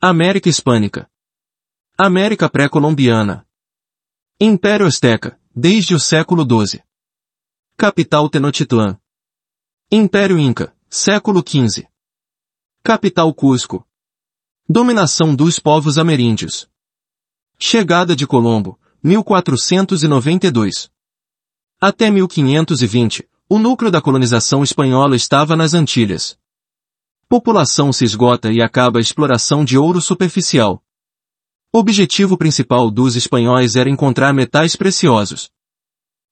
América Hispânica. América Pré-Colombiana. Império Azteca, desde o século XII. Capital Tenochtitlan. Império Inca, século XV. Capital Cusco. Dominação dos povos ameríndios. Chegada de Colombo, 1492. Até 1520, o núcleo da colonização espanhola estava nas Antilhas. População se esgota e acaba a exploração de ouro superficial. Objetivo principal dos espanhóis era encontrar metais preciosos.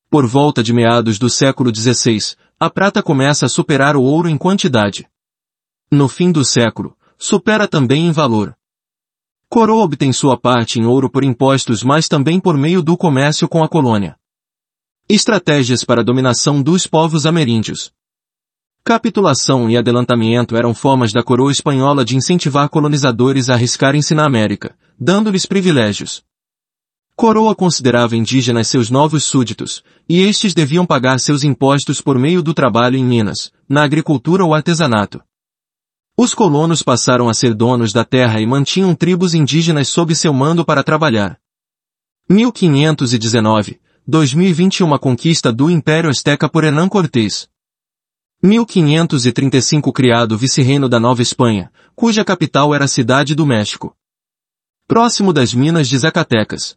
Por volta de meados do século XVI, a prata começa a superar o ouro em quantidade. No fim do século, supera também em valor. Coroa obtém sua parte em ouro por impostos mas também por meio do comércio com a colônia. Estratégias para a dominação dos povos ameríndios. Capitulação e adelantamento eram formas da coroa espanhola de incentivar colonizadores a arriscarem-se na América, dando-lhes privilégios. Coroa considerava indígenas seus novos súditos, e estes deviam pagar seus impostos por meio do trabalho em minas, na agricultura ou artesanato. Os colonos passaram a ser donos da terra e mantinham tribos indígenas sob seu mando para trabalhar. 1519, 2021 Conquista do Império Azteca por Hernán Cortés. 1535 Criado vice-reino da Nova Espanha, cuja capital era a cidade do México. Próximo das minas de Zacatecas.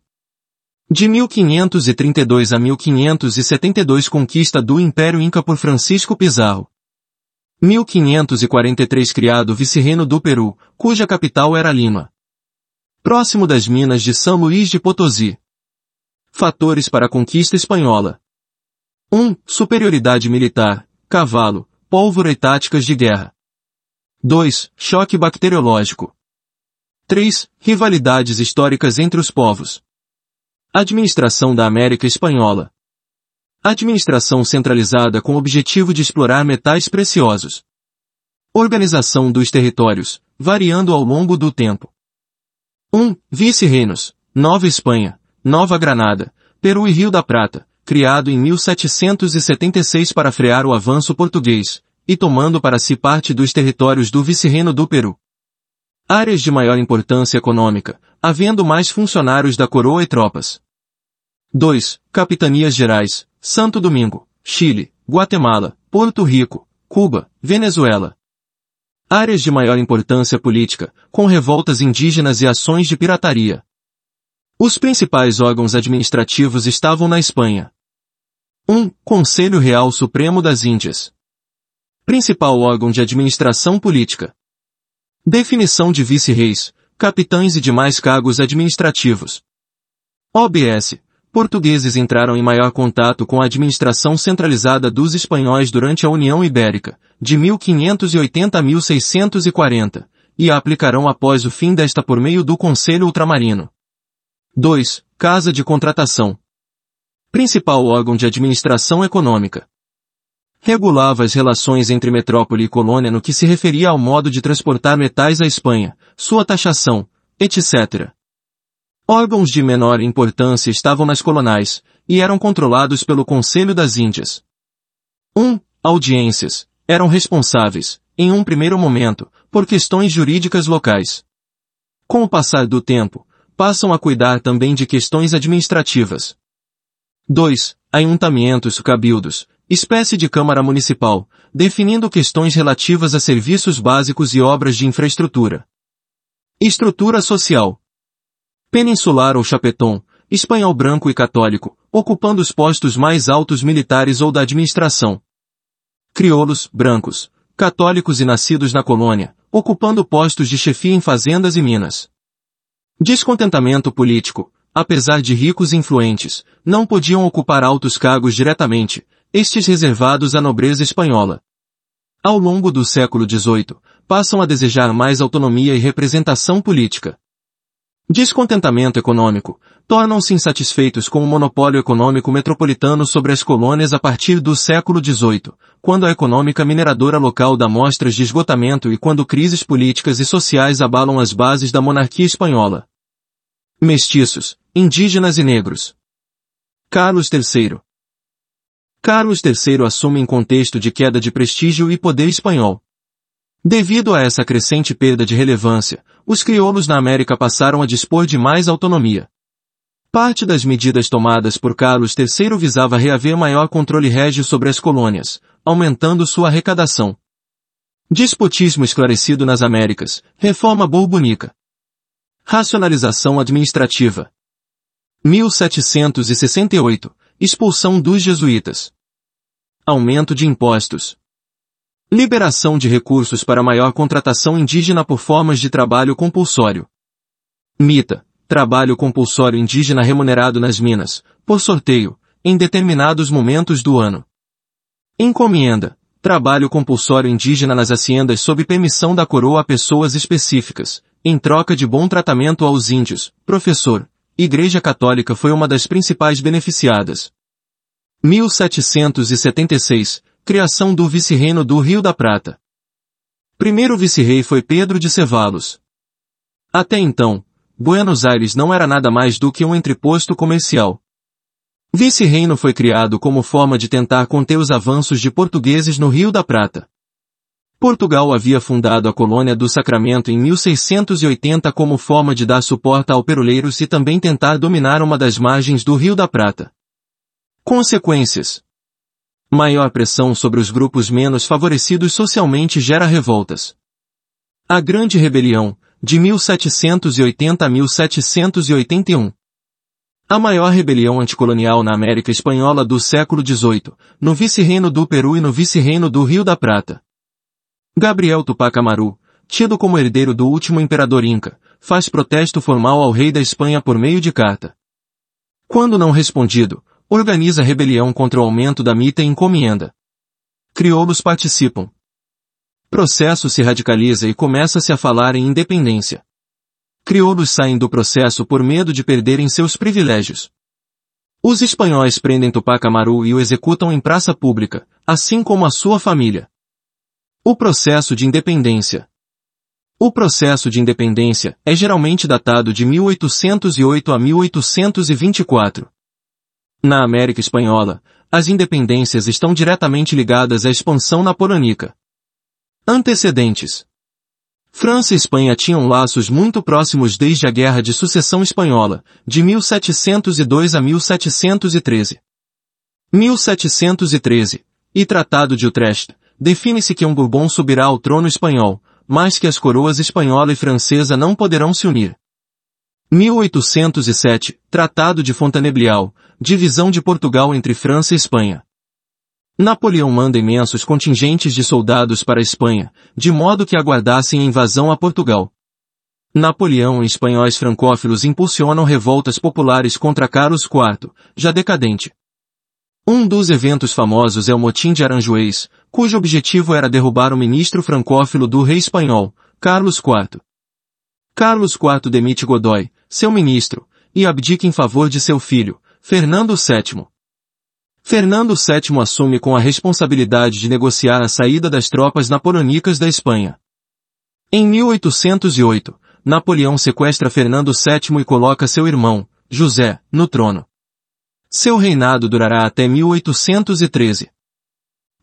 De 1532 a 1572 Conquista do Império Inca por Francisco Pizarro. 1543 Criado vice-reino do Peru, cuja capital era Lima. Próximo das minas de São Luís de Potosí. Fatores para a conquista espanhola. 1. Superioridade militar, cavalo, pólvora e táticas de guerra. 2. Choque bacteriológico. 3. Rivalidades históricas entre os povos. Administração da América Espanhola. Administração centralizada com o objetivo de explorar metais preciosos. Organização dos territórios, variando ao longo do tempo. 1. Vice-reinos. Nova Espanha, Nova Granada, Peru e Rio da Prata, criado em 1776 para frear o avanço português, e tomando para si parte dos territórios do vice-reino do Peru. Áreas de maior importância econômica, havendo mais funcionários da coroa e tropas. 2. Capitanias Gerais, Santo Domingo, Chile, Guatemala, Porto Rico, Cuba, Venezuela. Áreas de maior importância política, com revoltas indígenas e ações de pirataria. Os principais órgãos administrativos estavam na Espanha. 1. Conselho Real Supremo das Índias. Principal órgão de administração política. Definição de vice-reis, capitães e demais cargos administrativos. OBS. Portugueses entraram em maior contato com a administração centralizada dos espanhóis durante a União Ibérica, de 1580 a 1640, e a aplicarão após o fim desta por meio do Conselho Ultramarino. 2. Casa de Contratação. Principal órgão de administração econômica. Regulava as relações entre metrópole e colônia no que se referia ao modo de transportar metais à Espanha, sua taxação, etc. Órgãos de menor importância estavam nas colonais, e eram controlados pelo Conselho das Índias. 1. Um, audiências. Eram responsáveis, em um primeiro momento, por questões jurídicas locais. Com o passar do tempo, passam a cuidar também de questões administrativas. 2. Ayuntamientos cabildos, espécie de Câmara Municipal, definindo questões relativas a serviços básicos e obras de infraestrutura. Estrutura social. Peninsular ou chapeton, espanhol branco e católico, ocupando os postos mais altos militares ou da administração. Crioulos, brancos, católicos e nascidos na colônia, ocupando postos de chefia em fazendas e minas. Descontentamento político. Apesar de ricos e influentes, não podiam ocupar altos cargos diretamente, estes reservados à nobreza espanhola. Ao longo do século XVIII, passam a desejar mais autonomia e representação política. Descontentamento econômico. Tornam-se insatisfeitos com o monopólio econômico metropolitano sobre as colônias a partir do século XVIII, quando a econômica mineradora local dá mostras de esgotamento e quando crises políticas e sociais abalam as bases da monarquia espanhola. Mestiços, indígenas e negros. Carlos III. Carlos III assume em contexto de queda de prestígio e poder espanhol. Devido a essa crescente perda de relevância, os crioulos na América passaram a dispor de mais autonomia. Parte das medidas tomadas por Carlos III visava reaver maior controle régio sobre as colônias, aumentando sua arrecadação. Despotismo esclarecido nas Américas, reforma borbônica. Racionalização administrativa. 1768, expulsão dos jesuítas. Aumento de impostos. Liberação de recursos para maior contratação indígena por formas de trabalho compulsório. Mita. Trabalho compulsório indígena remunerado nas minas, por sorteio, em determinados momentos do ano. Encomenda. Trabalho compulsório indígena nas haciendas sob permissão da coroa a pessoas específicas, em troca de bom tratamento aos índios. Professor. Igreja Católica foi uma das principais beneficiadas. 1776 Criação do Vice-Reino do Rio da Prata. Primeiro vice-rei foi Pedro de Cevalos. Até então, Buenos Aires não era nada mais do que um entreposto comercial. Vice-reino foi criado como forma de tentar conter os avanços de portugueses no Rio da Prata. Portugal havia fundado a colônia do Sacramento em 1680 como forma de dar suporte ao peroleiros e também tentar dominar uma das margens do Rio da Prata. Consequências Maior pressão sobre os grupos menos favorecidos socialmente gera revoltas. A Grande Rebelião, de 1780 a 1781. A maior rebelião anticolonial na América Espanhola do século XVIII, no vice-reino do Peru e no vice-reino do Rio da Prata. Gabriel Tupac Amaru, tido como herdeiro do último imperador Inca, faz protesto formal ao rei da Espanha por meio de carta. Quando não respondido, Organiza rebelião contra o aumento da mita e encomenda. Crioulos participam. Processo se radicaliza e começa-se a falar em independência. Crioulos saem do processo por medo de perderem seus privilégios. Os espanhóis prendem Tupac Amaru e o executam em praça pública, assim como a sua família. O processo de independência. O processo de independência é geralmente datado de 1808 a 1824. Na América Espanhola, as independências estão diretamente ligadas à expansão napoleônica. Antecedentes França e Espanha tinham laços muito próximos desde a Guerra de Sucessão Espanhola, de 1702 a 1713. 1713, e Tratado de Utrecht, define-se que um Bourbon subirá ao trono espanhol, mas que as coroas espanhola e francesa não poderão se unir. 1807, Tratado de Fontainebleau, divisão de Portugal entre França e Espanha. Napoleão manda imensos contingentes de soldados para a Espanha, de modo que aguardassem a invasão a Portugal. Napoleão e espanhóis francófilos impulsionam revoltas populares contra Carlos IV, já decadente. Um dos eventos famosos é o motim de Aranjuez, cujo objetivo era derrubar o ministro francófilo do rei espanhol, Carlos IV. Carlos IV demite Godoy, seu ministro, e abdica em favor de seu filho, Fernando VII. Fernando VII assume com a responsabilidade de negociar a saída das tropas napoleônicas da Espanha. Em 1808, Napoleão sequestra Fernando VII e coloca seu irmão, José, no trono. Seu reinado durará até 1813.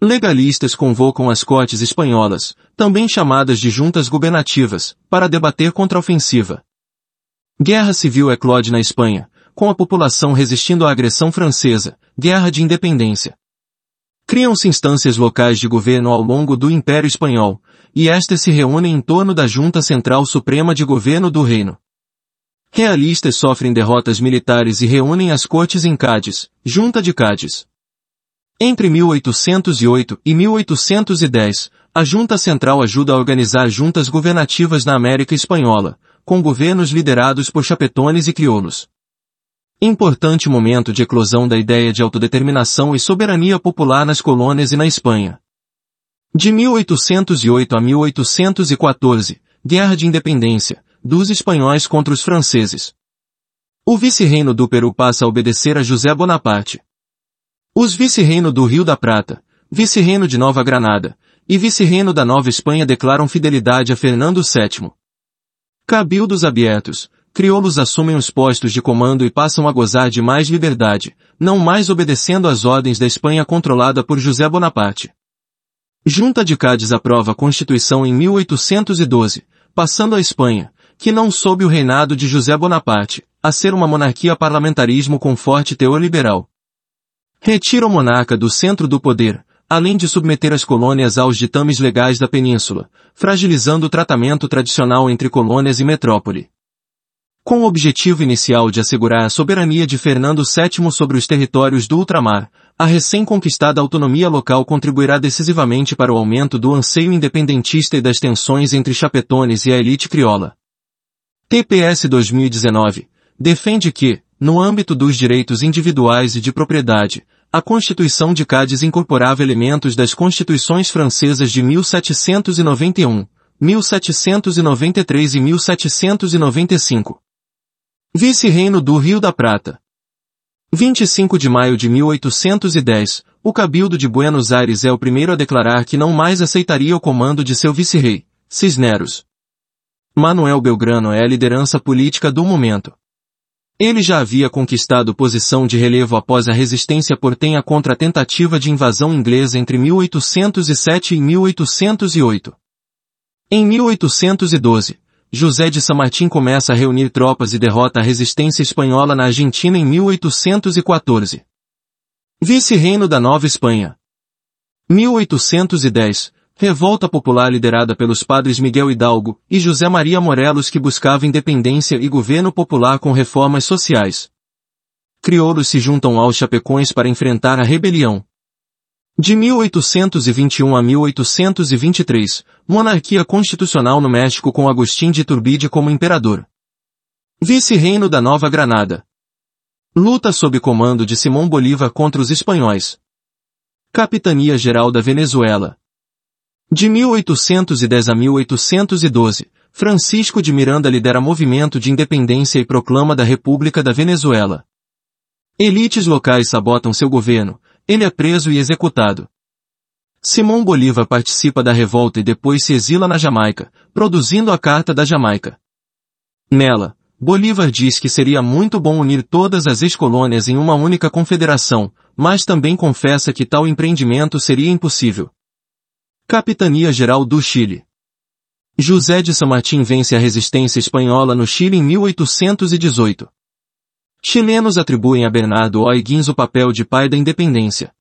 Legalistas convocam as cortes espanholas, também chamadas de juntas gubernativas, para debater contra a ofensiva. Guerra civil eclode na Espanha, com a população resistindo à agressão francesa, guerra de independência. Criam-se instâncias locais de governo ao longo do Império Espanhol, e estas se reúnem em torno da Junta Central Suprema de Governo do Reino. Realistas sofrem derrotas militares e reúnem as cortes em Cádiz, Junta de Cádiz. Entre 1808 e 1810, a Junta Central ajuda a organizar juntas governativas na América Espanhola, com governos liderados por chapetones e crioulos. Importante momento de eclosão da ideia de autodeterminação e soberania popular nas colônias e na Espanha. De 1808 a 1814, Guerra de Independência, dos espanhóis contra os franceses. O vice-reino do Peru passa a obedecer a José Bonaparte. Os vice-reino do Rio da Prata, vice-reino de Nova Granada, e vice-reino da Nova Espanha declaram fidelidade a Fernando VII. Cabildos abertos, crioulos assumem os postos de comando e passam a gozar de mais liberdade, não mais obedecendo às ordens da Espanha controlada por José Bonaparte. Junta de Cádiz aprova a Constituição em 1812, passando a Espanha, que não soube o reinado de José Bonaparte, a ser uma monarquia parlamentarismo com forte teor liberal. Retira o monarca do centro do poder, além de submeter as colônias aos ditames legais da península, fragilizando o tratamento tradicional entre colônias e metrópole. Com o objetivo inicial de assegurar a soberania de Fernando VII sobre os territórios do ultramar, a recém-conquistada autonomia local contribuirá decisivamente para o aumento do anseio independentista e das tensões entre chapetones e a elite crioula. TPS 2019 defende que, no âmbito dos direitos individuais e de propriedade, a Constituição de Cádiz incorporava elementos das constituições francesas de 1791, 1793 e 1795. Vice-reino do Rio da Prata. 25 de maio de 1810, o Cabildo de Buenos Aires é o primeiro a declarar que não mais aceitaria o comando de seu vice-rei, Cisneros. Manuel Belgrano é a liderança política do momento. Ele já havia conquistado posição de relevo após a resistência portenha contra a tentativa de invasão inglesa entre 1807 e 1808. Em 1812, José de San Martín começa a reunir tropas e derrota a resistência espanhola na Argentina em 1814. Vice-reino da Nova Espanha. 1810. Revolta popular liderada pelos padres Miguel Hidalgo e José Maria Morelos que buscava independência e governo popular com reformas sociais. Crioulos se juntam aos chapecões para enfrentar a rebelião. De 1821 a 1823, monarquia constitucional no México com Agustín de Iturbide como imperador. Vice-reino da Nova Granada. Luta sob comando de Simão Bolívar contra os espanhóis. Capitania Geral da Venezuela. De 1810 a 1812, Francisco de Miranda lidera movimento de independência e proclama da República da Venezuela. Elites locais sabotam seu governo, ele é preso e executado. Simão Bolívar participa da revolta e depois se exila na Jamaica, produzindo a Carta da Jamaica. Nela, Bolívar diz que seria muito bom unir todas as ex-colônias em uma única confederação, mas também confessa que tal empreendimento seria impossível. Capitania Geral do Chile. José de San Martín vence a resistência espanhola no Chile em 1818. Chilenos atribuem a Bernardo O'Higgins o papel de pai da independência.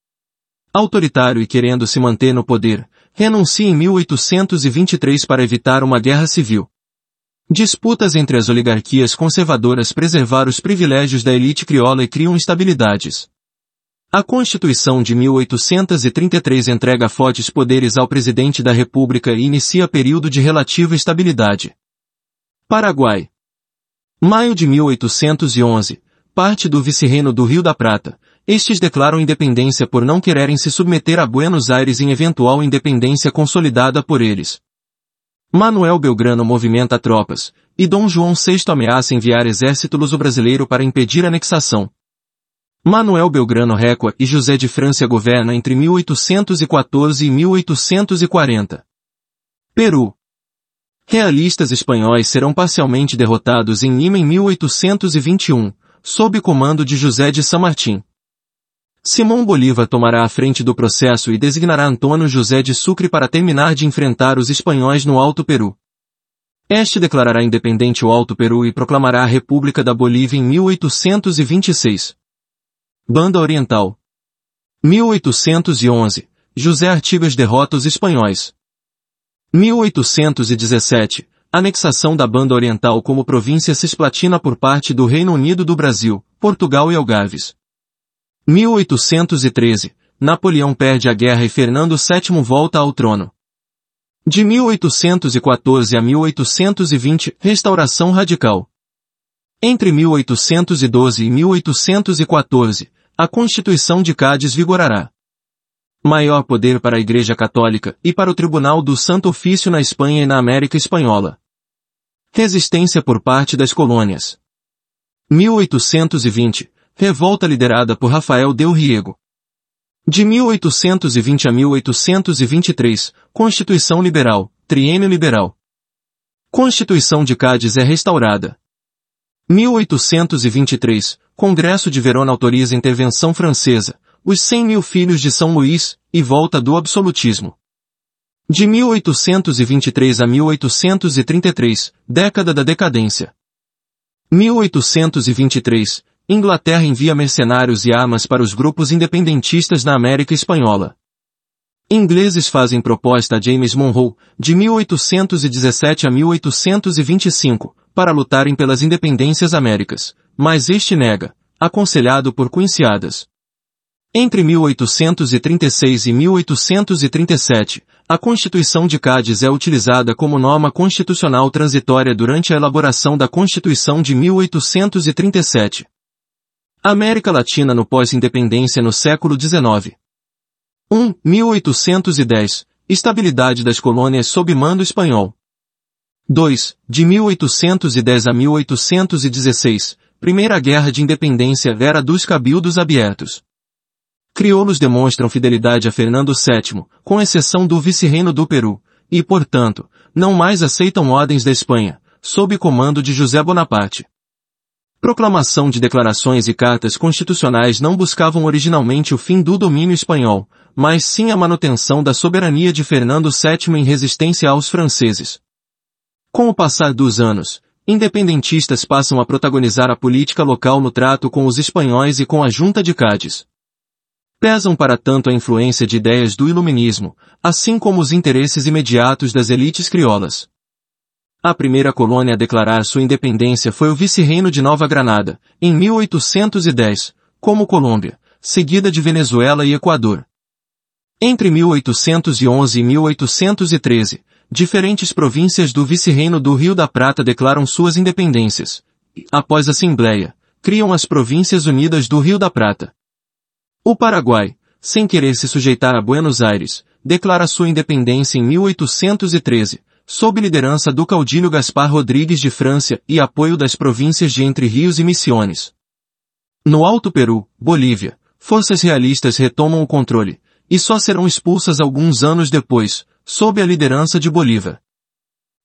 Autoritário e querendo se manter no poder, renuncia em 1823 para evitar uma guerra civil. Disputas entre as oligarquias conservadoras preservaram os privilégios da elite crioula e criam instabilidades. A Constituição de 1833 entrega fortes poderes ao presidente da República e inicia período de relativa estabilidade. Paraguai. Maio de 1811, parte do vice-reino do Rio da Prata. Estes declaram independência por não quererem se submeter a Buenos Aires em eventual independência consolidada por eles. Manuel Belgrano movimenta tropas, e Dom João VI ameaça enviar exército luso-brasileiro para impedir a anexação. Manuel Belgrano recua e José de França governa entre 1814 e 1840. Peru. Realistas espanhóis serão parcialmente derrotados em Lima em 1821, sob comando de José de San Martín. Simão Bolívar tomará a frente do processo e designará Antônio José de Sucre para terminar de enfrentar os espanhóis no Alto Peru. Este declarará independente o Alto Peru e proclamará a República da Bolívia em 1826. Banda Oriental. 1811. José Artigas derrota os espanhóis. 1817 anexação da Banda Oriental como província cisplatina por parte do Reino Unido do Brasil, Portugal e Algarves. 1813, Napoleão perde a guerra e Fernando VII volta ao trono. De 1814 a 1820, restauração radical. Entre 1812 e 1814, a Constituição de Cádiz vigorará. Maior poder para a Igreja Católica e para o Tribunal do Santo Ofício na Espanha e na América Espanhola. Resistência por parte das colônias. 1820. Revolta liderada por Rafael Del Riego. De 1820 a 1823, Constituição Liberal, Triênio Liberal. Constituição de Cádiz é restaurada. 1823, Congresso de Verona autoriza intervenção francesa, os 100 mil filhos de São Luís, e volta do absolutismo. De 1823 a 1833, década da decadência. 1823, Inglaterra envia mercenários e armas para os grupos independentistas na América Espanhola. Ingleses fazem proposta a James Monroe, de 1817 a 1825, para lutarem pelas independências Américas, mas este nega, aconselhado por Quincy Entre 1836 e 1837, a Constituição de Cádiz é utilizada como norma constitucional transitória durante a elaboração da Constituição de 1837. América Latina no pós-independência no século XIX. 1. 1810. Estabilidade das colônias sob mando espanhol. 2. De 1810 a 1816. Primeira Guerra de Independência Vera dos Cabildos Abertos. Crioulos demonstram fidelidade a Fernando VII, com exceção do vice-reino do Peru, e, portanto, não mais aceitam ordens da Espanha, sob comando de José Bonaparte. Proclamação de declarações e cartas constitucionais não buscavam originalmente o fim do domínio espanhol, mas sim a manutenção da soberania de Fernando VII em resistência aos franceses. Com o passar dos anos, independentistas passam a protagonizar a política local no trato com os espanhóis e com a Junta de Cádiz. Pesam para tanto a influência de ideias do iluminismo, assim como os interesses imediatos das elites criolas. A primeira colônia a declarar sua independência foi o vice-reino de Nova Granada, em 1810, como Colômbia, seguida de Venezuela e Equador. Entre 1811 e 1813, diferentes províncias do vice-reino do Rio da Prata declaram suas independências. Após a Assembleia, criam as Províncias Unidas do Rio da Prata. O Paraguai, sem querer se sujeitar a Buenos Aires, declara sua independência em 1813, sob liderança do caudilho Gaspar Rodrigues de França e apoio das províncias de Entre Rios e Misiones. No Alto Peru, Bolívia, forças realistas retomam o controle, e só serão expulsas alguns anos depois, sob a liderança de Bolívar.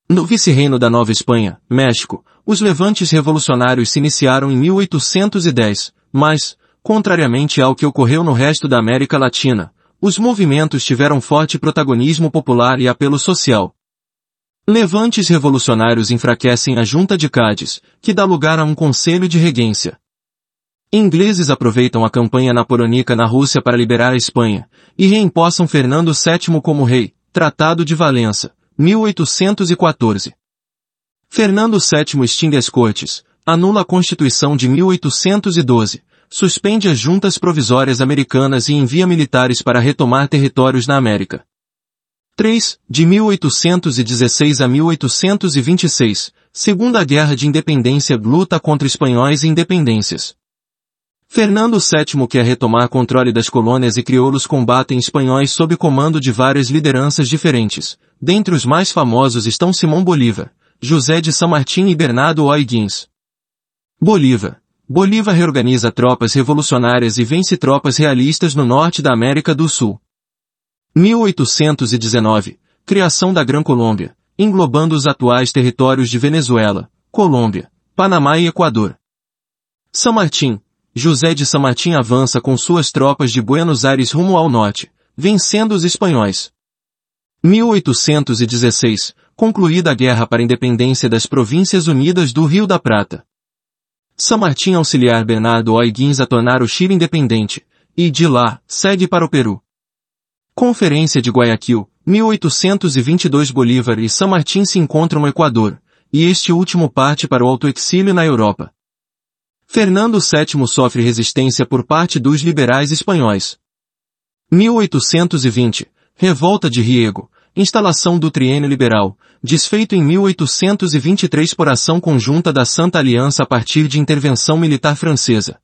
No vice-reino da Nova Espanha, México, os levantes revolucionários se iniciaram em 1810, mas, Contrariamente ao que ocorreu no resto da América Latina, os movimentos tiveram forte protagonismo popular e apelo social. Levantes revolucionários enfraquecem a Junta de Cádiz, que dá lugar a um conselho de regência. Ingleses aproveitam a campanha napoleônica na Rússia para liberar a Espanha, e reempossam Fernando VII como rei, Tratado de Valença, 1814. Fernando VII extingue as cortes, anula a Constituição de 1812, suspende as juntas provisórias americanas e envia militares para retomar territórios na América. 3. De 1816 a 1826, Segunda Guerra de Independência luta contra espanhóis e independências. Fernando VII quer retomar controle das colônias e crioulos combatem espanhóis sob comando de várias lideranças diferentes. Dentre os mais famosos estão Simão Bolívar, José de São Martim e Bernardo O'Higgins. Bolívar, Bolívar reorganiza tropas revolucionárias e vence tropas realistas no norte da América do Sul. 1819. Criação da Gran Colômbia, englobando os atuais territórios de Venezuela, Colômbia, Panamá e Equador. São Martim. José de São Martim avança com suas tropas de Buenos Aires rumo ao norte, vencendo os espanhóis. 1816. Concluída a guerra para a independência das Províncias Unidas do Rio da Prata. São Martim auxiliar Bernardo O'Higgins a tornar o Chile independente, e de lá, segue para o Peru. Conferência de Guayaquil, 1822 Bolívar e São Martim se encontram no Equador, e este último parte para o autoexílio na Europa. Fernando VII sofre resistência por parte dos liberais espanhóis. 1820, Revolta de Riego, instalação do triênio liberal, desfeito em 1823 por ação conjunta da Santa Aliança a partir de intervenção militar francesa.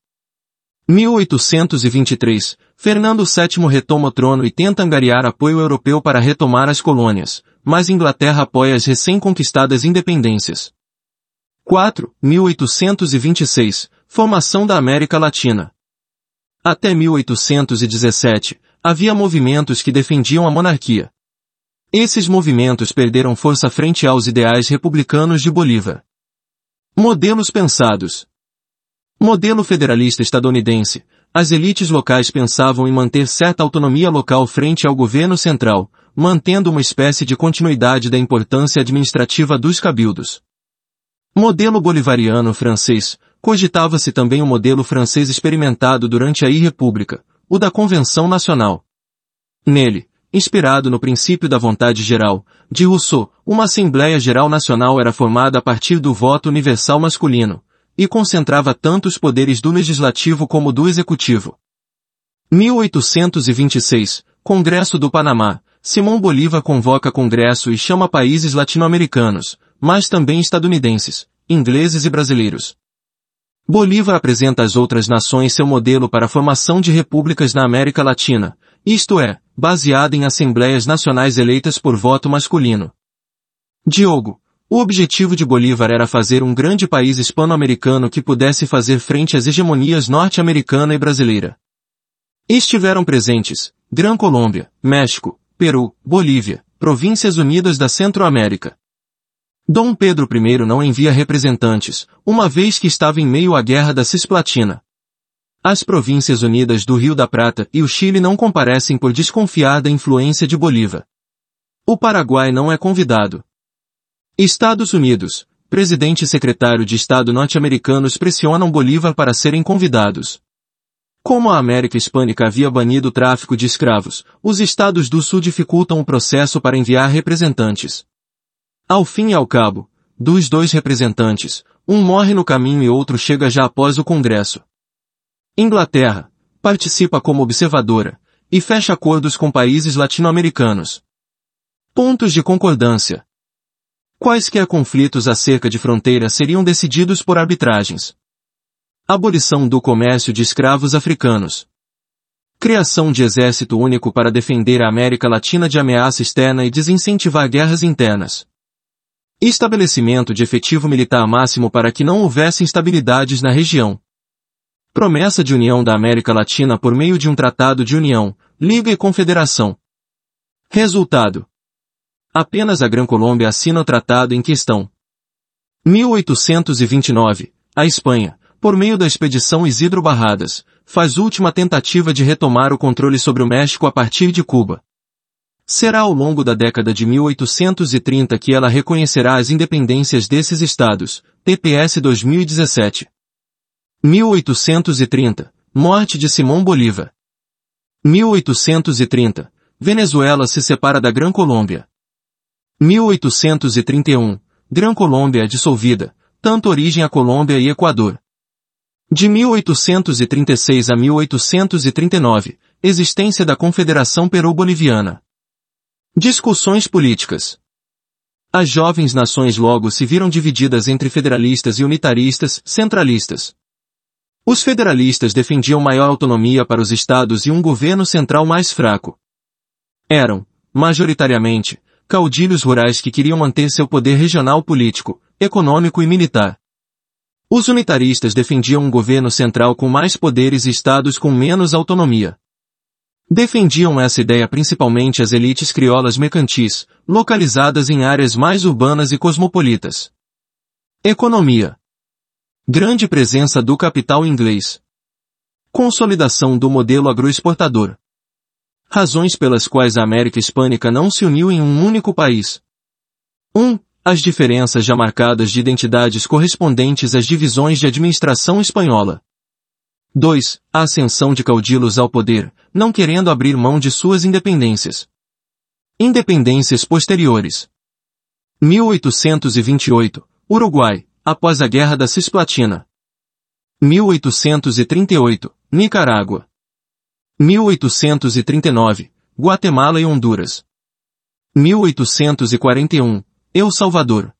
1823, Fernando VII retoma o trono e tenta angariar apoio europeu para retomar as colônias, mas Inglaterra apoia as recém-conquistadas independências. 4. 1826, Formação da América Latina. Até 1817, havia movimentos que defendiam a monarquia. Esses movimentos perderam força frente aos ideais republicanos de Bolívar. Modelos pensados. Modelo federalista estadunidense. As elites locais pensavam em manter certa autonomia local frente ao governo central, mantendo uma espécie de continuidade da importância administrativa dos cabildos. Modelo bolivariano francês, cogitava-se também o modelo francês experimentado durante a I-República, o da Convenção Nacional. Nele, inspirado no princípio da vontade geral, de Rousseau, uma Assembleia Geral Nacional era formada a partir do voto universal masculino, e concentrava tanto os poderes do Legislativo como do Executivo. 1826, Congresso do Panamá, Simão Bolívar convoca Congresso e chama países latino-americanos, mas também estadunidenses, ingleses e brasileiros. Bolívar apresenta às outras nações seu modelo para a formação de repúblicas na América Latina, isto é, baseada em assembleias nacionais eleitas por voto masculino. Diogo, o objetivo de Bolívar era fazer um grande país hispano-americano que pudesse fazer frente às hegemonias norte-americana e brasileira. Estiveram presentes, Gran Colômbia, México, Peru, Bolívia, Províncias Unidas da Centro-América. Dom Pedro I não envia representantes, uma vez que estava em meio à Guerra da Cisplatina. As Províncias Unidas do Rio da Prata e o Chile não comparecem por desconfiar da influência de Bolívar. O Paraguai não é convidado. Estados Unidos, presidente e secretário de Estado norte-americanos pressionam Bolívar para serem convidados. Como a América Hispânica havia banido o tráfico de escravos, os estados do sul dificultam o processo para enviar representantes. Ao fim e ao cabo, dos dois representantes, um morre no caminho e outro chega já após o Congresso. Inglaterra, participa como observadora, e fecha acordos com países latino-americanos. Pontos de concordância. Quaisquer conflitos acerca de fronteiras seriam decididos por arbitragens. Abolição do comércio de escravos africanos. Criação de exército único para defender a América Latina de ameaça externa e desincentivar guerras internas. Estabelecimento de efetivo militar máximo para que não houvesse instabilidades na região. Promessa de união da América Latina por meio de um tratado de união, liga e confederação. Resultado. Apenas a Gran Colômbia assina o tratado em questão. 1829. A Espanha, por meio da expedição Isidro Barradas, faz última tentativa de retomar o controle sobre o México a partir de Cuba. Será ao longo da década de 1830 que ela reconhecerá as independências desses estados, TPS 2017. 1830, morte de Simão Bolívar. 1830, Venezuela se separa da Gran Colômbia. 1831, Gran Colômbia é dissolvida, tanto origem a Colômbia e Equador. De 1836 a 1839, existência da Confederação Peru-Boliviana. Discussões políticas. As jovens nações logo se viram divididas entre federalistas e unitaristas, centralistas. Os federalistas defendiam maior autonomia para os estados e um governo central mais fraco. Eram, majoritariamente, caudilhos rurais que queriam manter seu poder regional político, econômico e militar. Os unitaristas defendiam um governo central com mais poderes e estados com menos autonomia. Defendiam essa ideia principalmente as elites criolas mercantis, localizadas em áreas mais urbanas e cosmopolitas. Economia. Grande presença do capital inglês. Consolidação do modelo agroexportador. Razões pelas quais a América Hispânica não se uniu em um único país. 1. Um, as diferenças já marcadas de identidades correspondentes às divisões de administração espanhola. 2. A ascensão de caudilos ao poder, não querendo abrir mão de suas independências. Independências posteriores. 1828, Uruguai, após a Guerra da Cisplatina. 1838, Nicarágua. 1839, Guatemala e Honduras. 1841, El Salvador.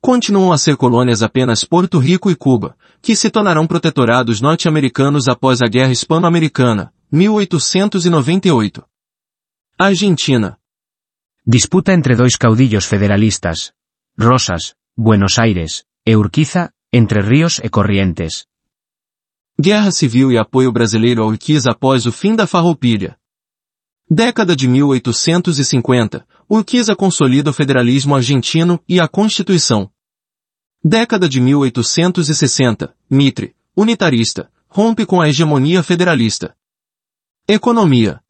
Continuam a ser colônias apenas Porto Rico e Cuba, que se tornarão protetorados norte-americanos após a Guerra Hispano-Americana, 1898. Argentina. Disputa entre dois caudillos federalistas. Rosas, Buenos Aires, e Urquiza, Entre Ríos e Corrientes. Guerra Civil e apoio brasileiro a Urquiza após o fim da Farroupilha. Década de 1850, Urquiza consolida o federalismo argentino e a Constituição. Década de 1860, Mitre, unitarista, rompe com a hegemonia federalista. Economia.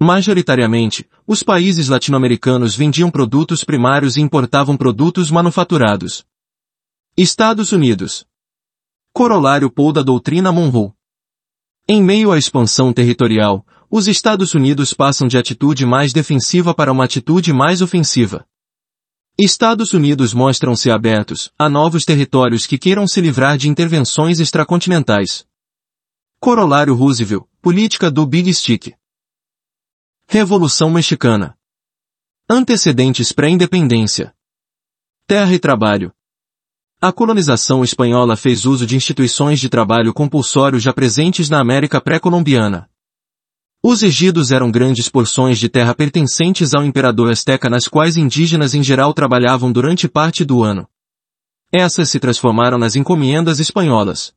Majoritariamente, os países latino-americanos vendiam produtos primários e importavam produtos manufaturados. Estados Unidos. Corolário Paul da doutrina Monroe. Em meio à expansão territorial, os Estados Unidos passam de atitude mais defensiva para uma atitude mais ofensiva. Estados Unidos mostram-se abertos a novos territórios que queiram se livrar de intervenções extracontinentais. Corolário Roosevelt, política do Big Stick. Revolução Mexicana. Antecedentes pré-independência. Terra e trabalho. A colonização espanhola fez uso de instituições de trabalho compulsório já presentes na América pré-colombiana. Os ejidos eram grandes porções de terra pertencentes ao imperador azteca nas quais indígenas em geral trabalhavam durante parte do ano. Essas se transformaram nas encomiendas espanholas.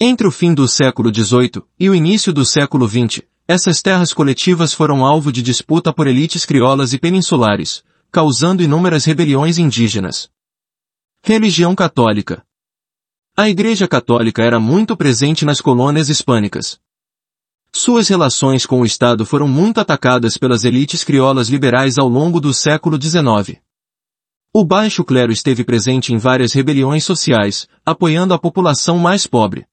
Entre o fim do século XVIII e o início do século XX, essas terras coletivas foram alvo de disputa por elites criolas e peninsulares, causando inúmeras rebeliões indígenas. Religião católica. A Igreja Católica era muito presente nas colônias hispânicas. Suas relações com o Estado foram muito atacadas pelas elites criolas liberais ao longo do século XIX. O baixo clero esteve presente em várias rebeliões sociais, apoiando a população mais pobre.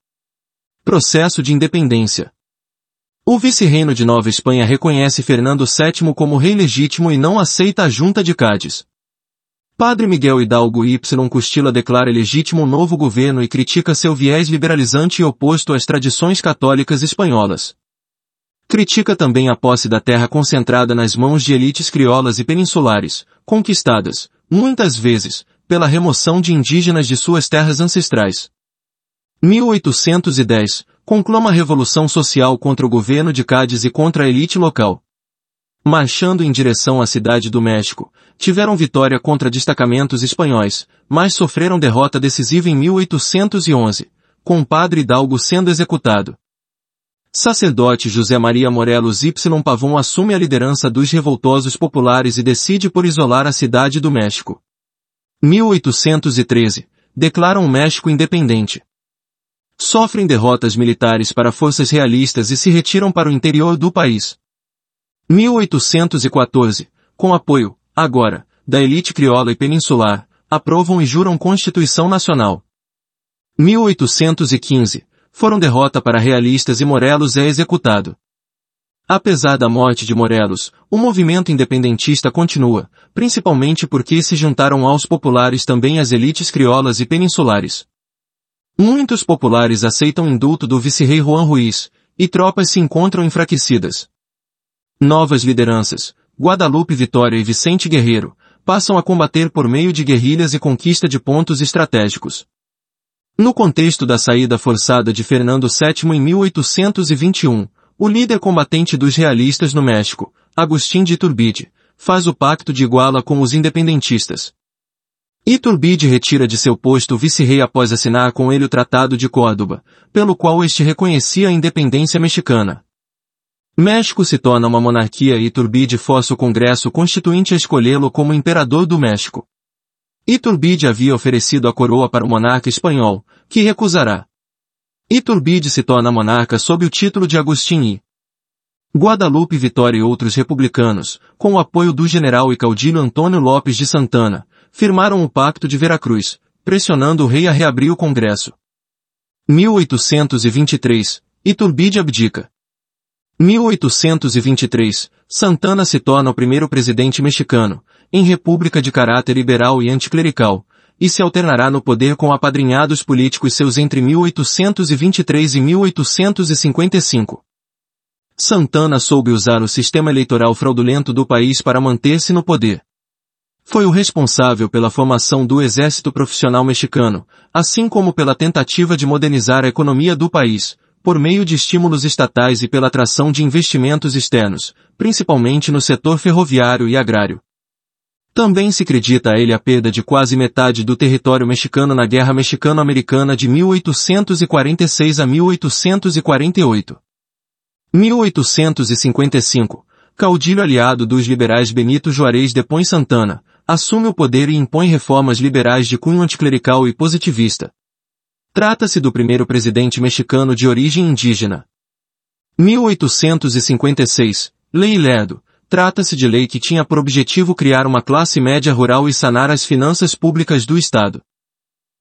Processo de independência. O vice-reino de Nova Espanha reconhece Fernando VII como rei legítimo e não aceita a junta de Cádiz. Padre Miguel Hidalgo Y Costila declara legítimo o novo governo e critica seu viés liberalizante e oposto às tradições católicas espanholas. Critica também a posse da terra concentrada nas mãos de elites criolas e peninsulares, conquistadas, muitas vezes, pela remoção de indígenas de suas terras ancestrais. 1810, conclama a revolução social contra o governo de Cádiz e contra a elite local. Marchando em direção à cidade do México, tiveram vitória contra destacamentos espanhóis, mas sofreram derrota decisiva em 1811, com o padre Hidalgo sendo executado. Sacerdote José Maria Morelos Y Pavon assume a liderança dos revoltosos populares e decide por isolar a cidade do México. 1813. Declaram o México independente. Sofrem derrotas militares para forças realistas e se retiram para o interior do país. 1814. Com apoio, agora, da elite crioula e peninsular, aprovam e juram Constituição Nacional. 1815 foram derrota para realistas e Morelos é executado. Apesar da morte de Morelos, o movimento independentista continua, principalmente porque se juntaram aos populares também as elites criolas e peninsulares. Muitos populares aceitam indulto do vice-rei Juan Ruiz, e tropas se encontram enfraquecidas. Novas lideranças, Guadalupe Vitória e Vicente Guerreiro, passam a combater por meio de guerrilhas e conquista de pontos estratégicos. No contexto da saída forçada de Fernando VII em 1821, o líder combatente dos realistas no México, Agustín de Iturbide, faz o pacto de iguala com os independentistas. Iturbide retira de seu posto o vice-rei após assinar com ele o Tratado de Córdoba, pelo qual este reconhecia a independência mexicana. México se torna uma monarquia e Iturbide força o Congresso Constituinte a escolhê-lo como imperador do México. Iturbide havia oferecido a coroa para o monarca espanhol, que recusará. Iturbide se torna monarca sob o título de Agustín I. Guadalupe Vitória e outros republicanos, com o apoio do general e caudilho Antônio Lopes de Santana, firmaram o Pacto de Veracruz, pressionando o rei a reabrir o Congresso. 1823, Iturbide abdica. 1823, Santana se torna o primeiro presidente mexicano, em república de caráter liberal e anticlerical, e se alternará no poder com apadrinhados políticos seus entre 1823 e 1855. Santana soube usar o sistema eleitoral fraudulento do país para manter-se no poder. Foi o responsável pela formação do exército profissional mexicano, assim como pela tentativa de modernizar a economia do país, por meio de estímulos estatais e pela atração de investimentos externos, principalmente no setor ferroviário e agrário. Também se acredita a ele a perda de quase metade do território mexicano na Guerra Mexicano-Americana de 1846 a 1848. 1855, caudilho aliado dos liberais Benito Juarez depõe Santana, assume o poder e impõe reformas liberais de cunho anticlerical e positivista. Trata-se do primeiro presidente mexicano de origem indígena. 1856, Lei Lerdo. Trata-se de lei que tinha por objetivo criar uma classe média rural e sanar as finanças públicas do Estado.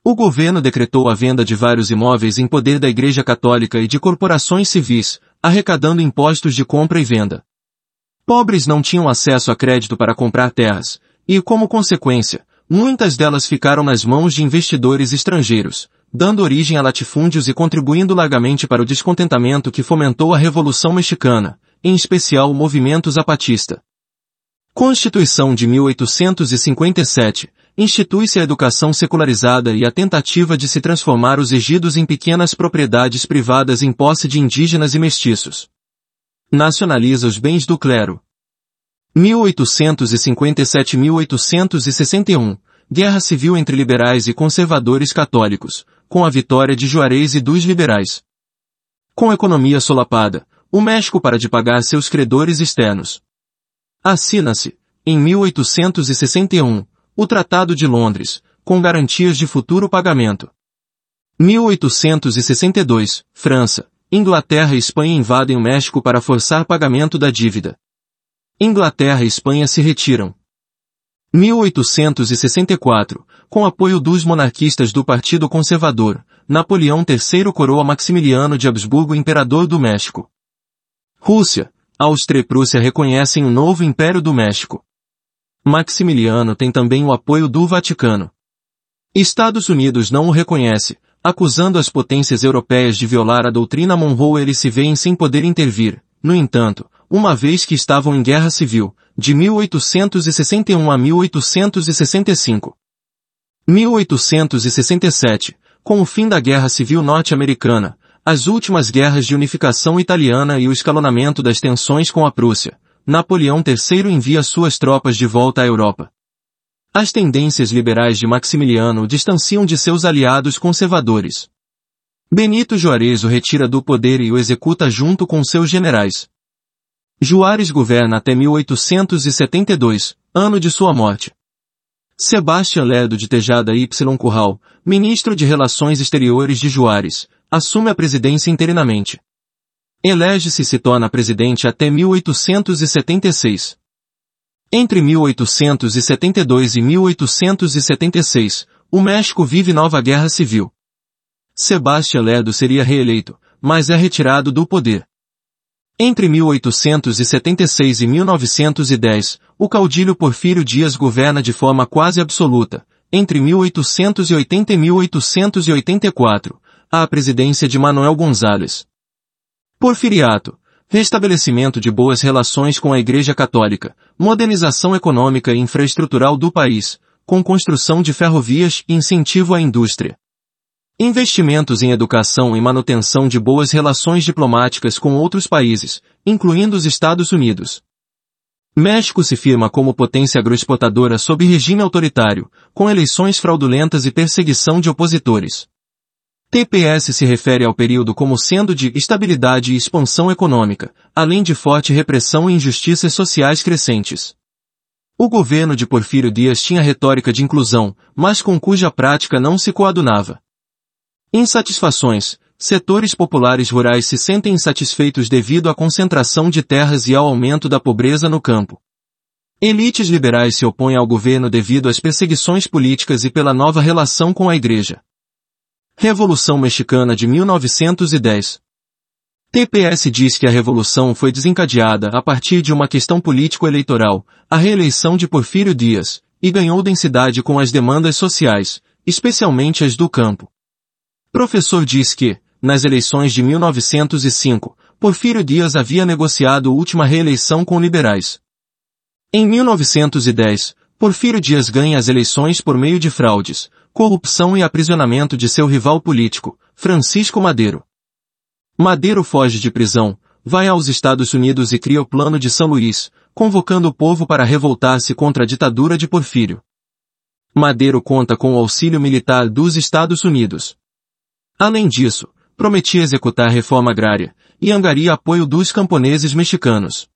O governo decretou a venda de vários imóveis em poder da Igreja Católica e de corporações civis, arrecadando impostos de compra e venda. Pobres não tinham acesso a crédito para comprar terras, e, como consequência, muitas delas ficaram nas mãos de investidores estrangeiros, dando origem a latifúndios e contribuindo largamente para o descontentamento que fomentou a Revolução Mexicana, em especial o movimento zapatista. Constituição de 1857, institui-se a educação secularizada e a tentativa de se transformar os ejidos em pequenas propriedades privadas em posse de indígenas e mestiços. Nacionaliza os bens do clero. 1857-1861, Guerra Civil entre liberais e conservadores católicos, com a vitória de Juarez e dos liberais. Com economia solapada, o México para de pagar seus credores externos. Assina-se, em 1861, o Tratado de Londres, com garantias de futuro pagamento. 1862, França, Inglaterra e Espanha invadem o México para forçar pagamento da dívida. Inglaterra e Espanha se retiram. 1864, com apoio dos monarquistas do Partido Conservador, Napoleão III coroa Maximiliano de Habsburgo imperador do México. Rússia, Áustria e Prússia reconhecem o novo Império do México. Maximiliano tem também o apoio do Vaticano. Estados Unidos não o reconhece, acusando as potências europeias de violar a doutrina Monroe eles se veem sem poder intervir, no entanto, uma vez que estavam em guerra civil, de 1861 a 1865. 1867, com o fim da Guerra Civil Norte-Americana, as últimas guerras de unificação italiana e o escalonamento das tensões com a Prússia, Napoleão III envia suas tropas de volta à Europa. As tendências liberais de Maximiliano distanciam de seus aliados conservadores. Benito Juarez o retira do poder e o executa junto com seus generais. Juárez governa até 1872, ano de sua morte. Sebastião Ledo de Tejada Y Curral, ministro de Relações Exteriores de Juárez, assume a presidência interinamente. Elege-se e se torna presidente até 1876. Entre 1872 e 1876, o México vive nova guerra civil. Sebastião Lerdo seria reeleito, mas é retirado do poder. Entre 1876 e 1910, o caudilho Porfírio Dias governa de forma quase absoluta. Entre 1880 e 1884, há a presidência de Manuel González. Porfiriato. Restabelecimento de boas relações com a Igreja Católica, modernização econômica e infraestrutural do país, com construção de ferrovias e incentivo à indústria. Investimentos em educação e manutenção de boas relações diplomáticas com outros países, incluindo os Estados Unidos. México se firma como potência agroexportadora sob regime autoritário, com eleições fraudulentas e perseguição de opositores. TPS se refere ao período como sendo de estabilidade e expansão econômica, além de forte repressão e injustiças sociais crescentes. O governo de Porfírio Dias tinha retórica de inclusão, mas com cuja prática não se coadunava. Insatisfações. Setores populares rurais se sentem insatisfeitos devido à concentração de terras e ao aumento da pobreza no campo. Elites liberais se opõem ao governo devido às perseguições políticas e pela nova relação com a igreja. Revolução Mexicana de 1910. TPS diz que a revolução foi desencadeada a partir de uma questão político-eleitoral, a reeleição de Porfírio Dias, e ganhou densidade com as demandas sociais, especialmente as do campo. Professor diz que, nas eleições de 1905, Porfírio Dias havia negociado última reeleição com liberais. Em 1910, Porfírio Dias ganha as eleições por meio de fraudes, corrupção e aprisionamento de seu rival político, Francisco Madeiro. Madeiro foge de prisão, vai aos Estados Unidos e cria o Plano de São Luís, convocando o povo para revoltar-se contra a ditadura de Porfírio. Madeiro conta com o auxílio militar dos Estados Unidos. Além disso, prometia executar reforma agrária, e angaria apoio dos camponeses mexicanos.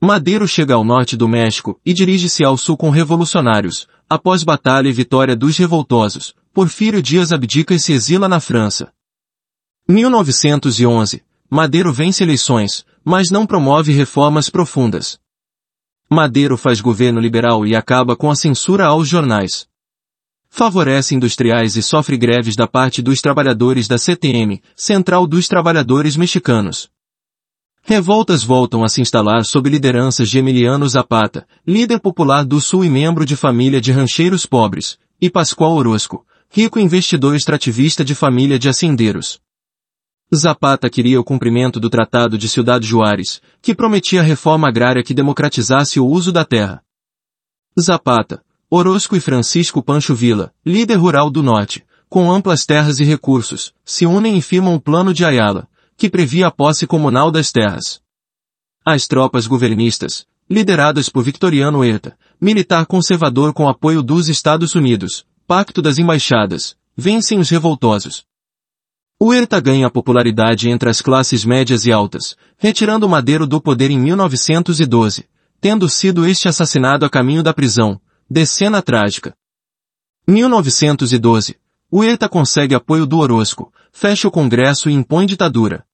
Madeiro chega ao norte do México e dirige-se ao sul com revolucionários, Após batalha e vitória dos revoltosos, Porfírio Dias abdica e se exila na França. 1911. Madero vence eleições, mas não promove reformas profundas. Madero faz governo liberal e acaba com a censura aos jornais. Favorece industriais e sofre greves da parte dos trabalhadores da CTM, Central dos Trabalhadores Mexicanos. Revoltas voltam a se instalar sob lideranças de Emiliano Zapata, líder popular do Sul e membro de família de rancheiros pobres, e Pascoal Orozco, rico investidor extrativista de família de hacendeiros. Zapata queria o cumprimento do Tratado de Ciudad Juárez, que prometia reforma agrária que democratizasse o uso da terra. Zapata, Orozco e Francisco Pancho Villa, líder rural do Norte, com amplas terras e recursos, se unem e firmam o Plano de Ayala, que previa a posse comunal das terras. As tropas governistas, lideradas por Victoriano Huerta, militar conservador com apoio dos Estados Unidos, Pacto das Embaixadas, vencem os revoltosos. Huerta ganha popularidade entre as classes médias e altas, retirando Madeiro do poder em 1912, tendo sido este assassinado a caminho da prisão, decena trágica. 1912. Huerta consegue apoio do Orozco, fecha o Congresso e impõe ditadura.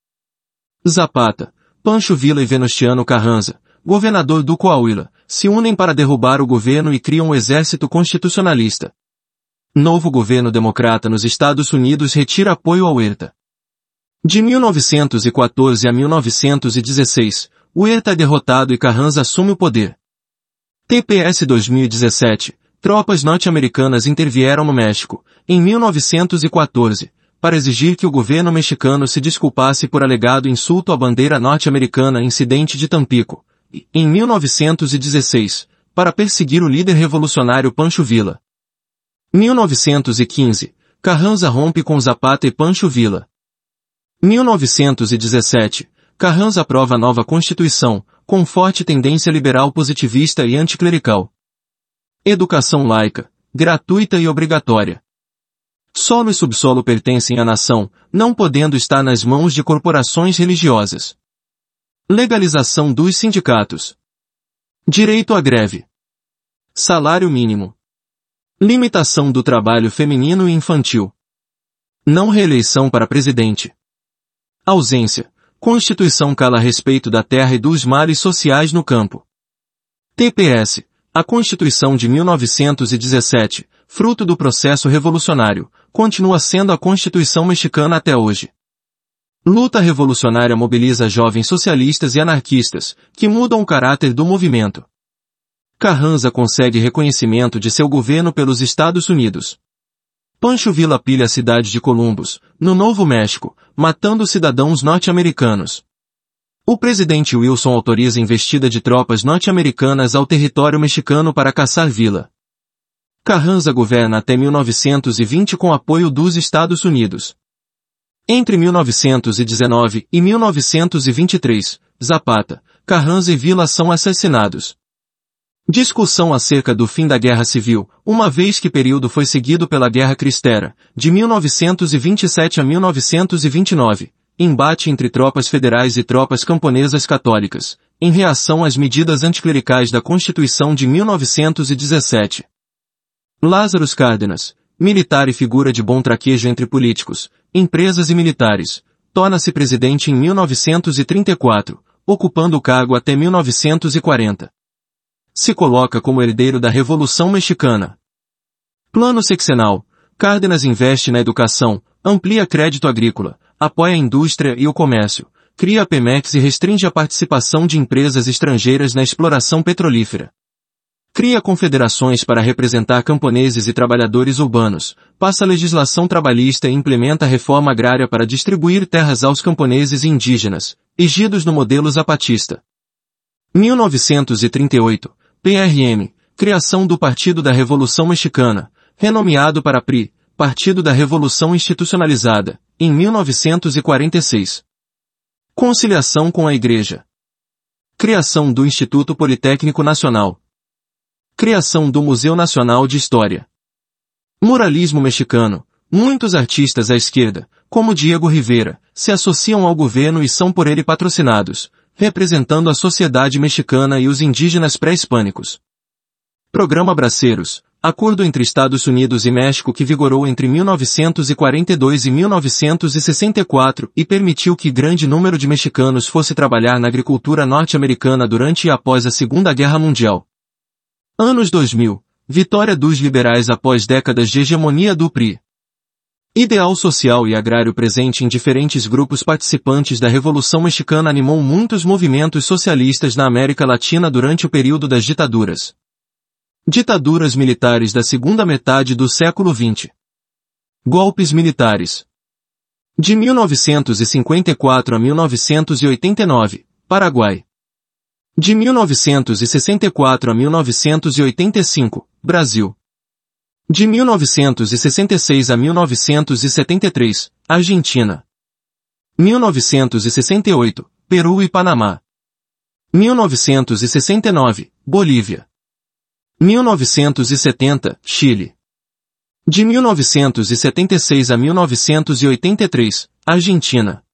Zapata, Pancho Villa e Venustiano Carranza, governador do Coahuila, se unem para derrubar o governo e criam um exército constitucionalista. Novo governo democrata nos Estados Unidos retira apoio ao Huerta. De 1914 a 1916, Huerta é derrotado e Carranza assume o poder. TPS 2017, tropas norte-americanas intervieram no México, em 1914, para exigir que o governo mexicano se desculpasse por alegado insulto à bandeira norte-americana incidente de Tampico, e, em 1916, para perseguir o líder revolucionário Pancho Villa. 1915, Carranza rompe com Zapata e Pancho Villa. 1917, Carranza aprova nova Constituição, com forte tendência liberal positivista e anticlerical. Educação laica, gratuita e obrigatória. Solo e subsolo pertencem à nação, não podendo estar nas mãos de corporações religiosas. Legalização dos sindicatos. Direito à greve. Salário mínimo. Limitação do trabalho feminino e infantil. Não reeleição para presidente. Ausência. Constituição cala a respeito da terra e dos males sociais no campo. TPS. A Constituição de 1917, fruto do processo revolucionário, continua sendo a Constituição mexicana até hoje. Luta revolucionária mobiliza jovens socialistas e anarquistas, que mudam o caráter do movimento. Carranza consegue reconhecimento de seu governo pelos Estados Unidos. Pancho Villa pilha a cidade de Columbus, no Novo México, matando cidadãos norte-americanos. O presidente Wilson autoriza investida de tropas norte-americanas ao território mexicano para caçar Villa. Carranza governa até 1920 com apoio dos Estados Unidos. Entre 1919 e 1923, Zapata, Carranza e Villa são assassinados. Discussão acerca do fim da Guerra Civil, uma vez que período foi seguido pela Guerra Cristera, de 1927 a 1929, embate entre tropas federais e tropas camponesas católicas, em reação às medidas anticlericais da Constituição de 1917. Lázaros Cárdenas, militar e figura de bom traquejo entre políticos, empresas e militares, torna-se presidente em 1934, ocupando o cargo até 1940. Se coloca como herdeiro da Revolução Mexicana. Plano sexenal. Cárdenas investe na educação, amplia crédito agrícola, apoia a indústria e o comércio, cria a Pemex e restringe a participação de empresas estrangeiras na exploração petrolífera. Cria confederações para representar camponeses e trabalhadores urbanos, passa legislação trabalhista e implementa reforma agrária para distribuir terras aos camponeses e indígenas, egidos no modelo zapatista. 1938, PRM, criação do Partido da Revolução Mexicana, renomeado para PRI, Partido da Revolução Institucionalizada, em 1946. Conciliação com a Igreja. Criação do Instituto Politécnico Nacional, Criação do Museu Nacional de História. Muralismo mexicano. Muitos artistas à esquerda, como Diego Rivera, se associam ao governo e são por ele patrocinados, representando a sociedade mexicana e os indígenas pré-hispânicos. Programa Braceiros. acordo entre Estados Unidos e México que vigorou entre 1942 e 1964 e permitiu que grande número de mexicanos fosse trabalhar na agricultura norte-americana durante e após a Segunda Guerra Mundial. Anos 2000. Vitória dos liberais após décadas de hegemonia do PRI. Ideal social e agrário presente em diferentes grupos participantes da Revolução Mexicana animou muitos movimentos socialistas na América Latina durante o período das ditaduras. Ditaduras militares da segunda metade do século XX. Golpes militares. De 1954 a 1989, Paraguai. De 1964 a 1985, Brasil. De 1966 a 1973, Argentina. 1968, Peru e Panamá. 1969, Bolívia. 1970, Chile. De 1976 a 1983, Argentina.